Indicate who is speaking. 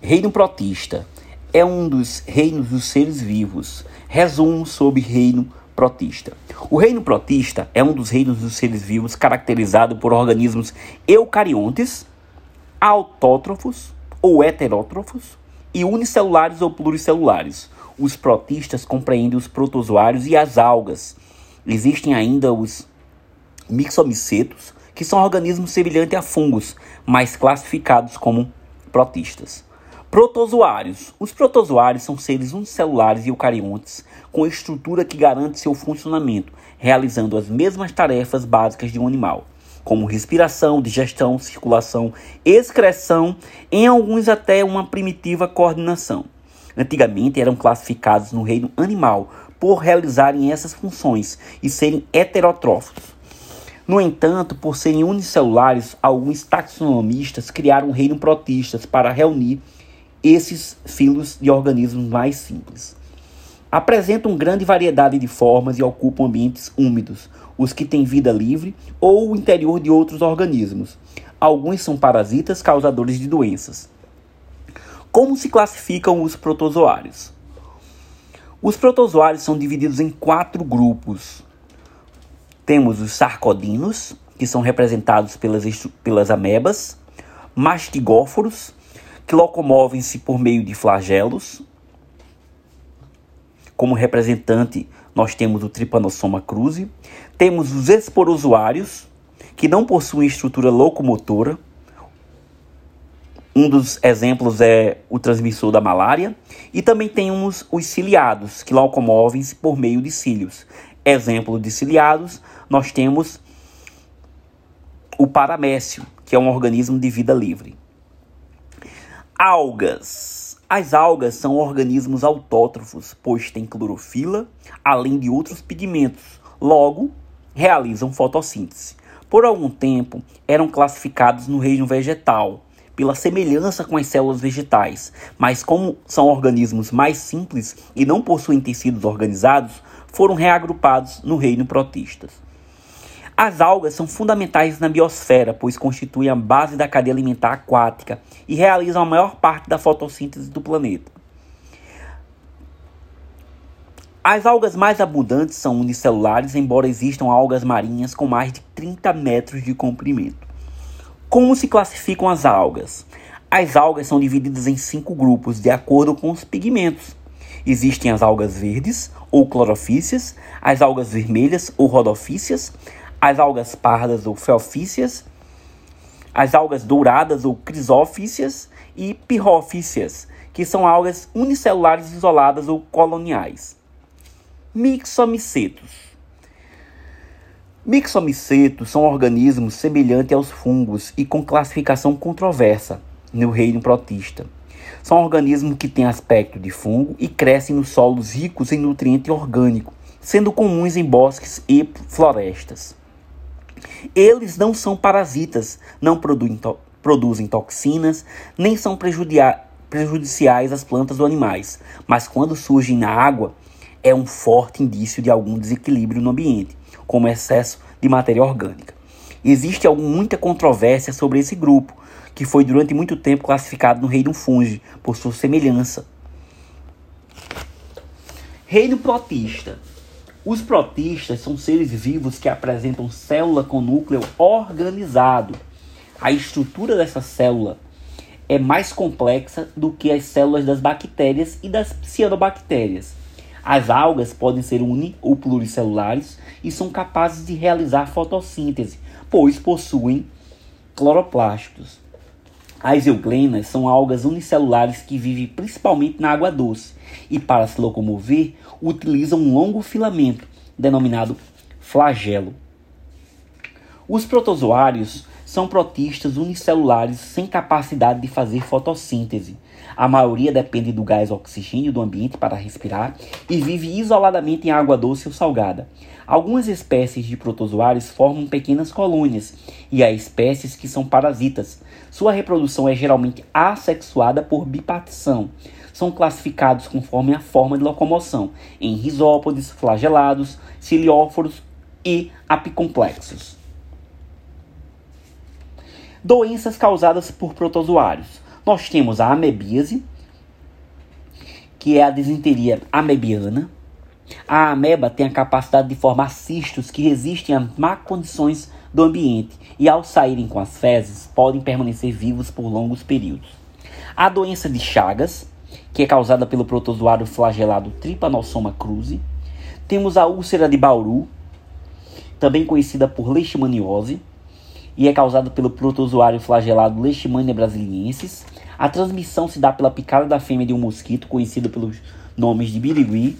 Speaker 1: Reino protista é um dos reinos dos seres vivos. Resumo sobre reino protista. O reino protista é um dos reinos dos seres vivos caracterizado por organismos eucariontes, autótrofos ou heterótrofos e unicelulares ou pluricelulares. Os protistas compreendem os protozoários e as algas. Existem ainda os mixomicetos, que são organismos semelhantes a fungos, mas classificados como protistas. Protozoários. Os protozoários são seres unicelulares e eucariontes com estrutura que garante seu funcionamento, realizando as mesmas tarefas básicas de um animal, como respiração, digestão, circulação, excreção, em alguns até uma primitiva coordenação. Antigamente eram classificados no reino animal por realizarem essas funções e serem heterotróficos. No entanto, por serem unicelulares, alguns taxonomistas criaram um reino protistas para reunir esses filos de organismos mais simples. Apresentam grande variedade de formas e ocupam ambientes úmidos, os que têm vida livre ou o interior de outros organismos. Alguns são parasitas causadores de doenças. Como se classificam os protozoários? Os protozoários são divididos em quatro grupos. Temos os sarcodinos, que são representados pelas, pelas amebas, mastigóforos, que locomovem-se por meio de flagelos. Como representante, nós temos o Trypanosoma cruzi. Temos os esporozoários, que não possuem estrutura locomotora. Um dos exemplos é o transmissor da malária. E também temos os ciliados, que locomovem-se por meio de cílios. Exemplo de ciliados, nós temos o paramécio, que é um organismo de vida livre. Algas. As algas são organismos autótrofos, pois têm clorofila, além de outros pigmentos. Logo, realizam fotossíntese. Por algum tempo, eram classificados no reino vegetal, pela semelhança com as células vegetais, mas como são organismos mais simples e não possuem tecidos organizados, foram reagrupados no reino protistas. As algas são fundamentais na biosfera, pois constituem a base da cadeia alimentar aquática e realizam a maior parte da fotossíntese do planeta. As algas mais abundantes são unicelulares, embora existam algas marinhas com mais de 30 metros de comprimento. Como se classificam as algas? As algas são divididas em cinco grupos de acordo com os pigmentos. Existem as algas verdes ou clorofícias, as algas vermelhas ou rodofícias, as algas pardas ou felfícias, as algas douradas ou crisófícias e pirrófícias, que são algas unicelulares isoladas ou coloniais. Mixomicetos. Mixomicetos são organismos semelhantes aos fungos e com classificação controversa no reino protista. São organismos que têm aspecto de fungo e crescem nos solos ricos em nutriente orgânico, sendo comuns em bosques e florestas. Eles não são parasitas, não produzem toxinas, nem são prejudiciais às plantas ou animais, mas quando surgem na água, é um forte indício de algum desequilíbrio no ambiente, como excesso de matéria orgânica. Existe muita controvérsia sobre esse grupo, que foi durante muito tempo classificado no reino fungi, por sua semelhança. Reino protista os protistas são seres vivos que apresentam célula com núcleo organizado. A estrutura dessa célula é mais complexa do que as células das bactérias e das cianobactérias. As algas podem ser uni ou pluricelulares e são capazes de realizar fotossíntese, pois possuem cloroplastos. As euglenas são algas unicelulares que vivem principalmente na água doce e, para se locomover, utilizam um longo filamento, denominado flagelo. Os protozoários são protistas unicelulares sem capacidade de fazer fotossíntese. A maioria depende do gás oxigênio do ambiente para respirar e vive isoladamente em água doce ou salgada. Algumas espécies de protozoários formam pequenas colônias e há espécies que são parasitas. Sua reprodução é geralmente assexuada por bipartição. São classificados conforme a forma de locomoção em risópodes, flagelados, cilióforos e apicomplexos. Doenças causadas por protozoários. Nós temos a amebíase, que é a desinteria amebiana. A ameba tem a capacidade de formar cistos que resistem a má condições do ambiente e, ao saírem com as fezes, podem permanecer vivos por longos períodos. A doença de Chagas, que é causada pelo protozoário flagelado Trypanosoma cruzi. Temos a úlcera de Bauru, também conhecida por leishmaniose, e é causada pelo protozoário flagelado Leishmania brasiliensis. A transmissão se dá pela picada da fêmea de um mosquito, conhecido pelos nomes de birigui